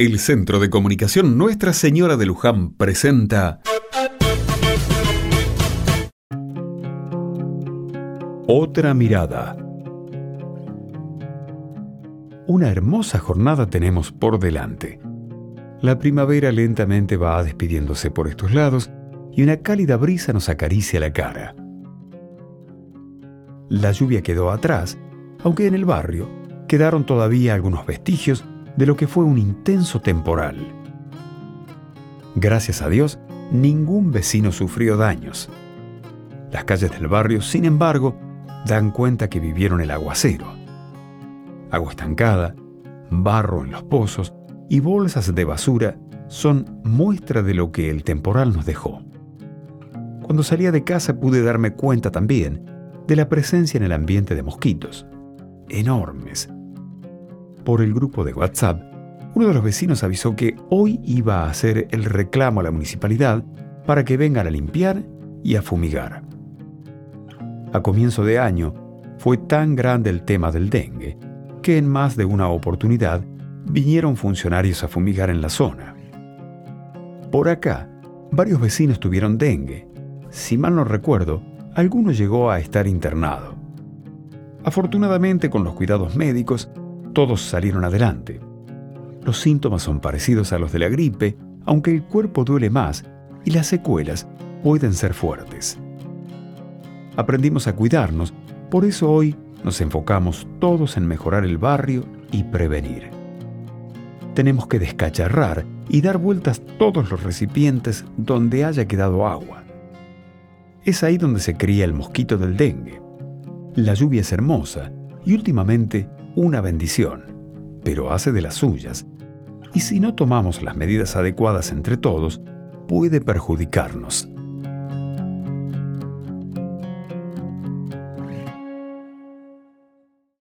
El Centro de Comunicación Nuestra Señora de Luján presenta Otra mirada. Una hermosa jornada tenemos por delante. La primavera lentamente va despidiéndose por estos lados y una cálida brisa nos acaricia la cara. La lluvia quedó atrás, aunque en el barrio quedaron todavía algunos vestigios de lo que fue un intenso temporal. Gracias a Dios, ningún vecino sufrió daños. Las calles del barrio, sin embargo, dan cuenta que vivieron el aguacero. Agua estancada, barro en los pozos y bolsas de basura son muestra de lo que el temporal nos dejó. Cuando salía de casa pude darme cuenta también de la presencia en el ambiente de mosquitos, enormes, por el grupo de WhatsApp, uno de los vecinos avisó que hoy iba a hacer el reclamo a la municipalidad para que vengan a limpiar y a fumigar. A comienzo de año fue tan grande el tema del dengue que en más de una oportunidad vinieron funcionarios a fumigar en la zona. Por acá, varios vecinos tuvieron dengue. Si mal no recuerdo, alguno llegó a estar internado. Afortunadamente, con los cuidados médicos, todos salieron adelante. Los síntomas son parecidos a los de la gripe, aunque el cuerpo duele más y las secuelas pueden ser fuertes. Aprendimos a cuidarnos, por eso hoy nos enfocamos todos en mejorar el barrio y prevenir. Tenemos que descacharrar y dar vueltas todos los recipientes donde haya quedado agua. Es ahí donde se cría el mosquito del dengue. La lluvia es hermosa y últimamente una bendición, pero hace de las suyas, y si no tomamos las medidas adecuadas entre todos, puede perjudicarnos.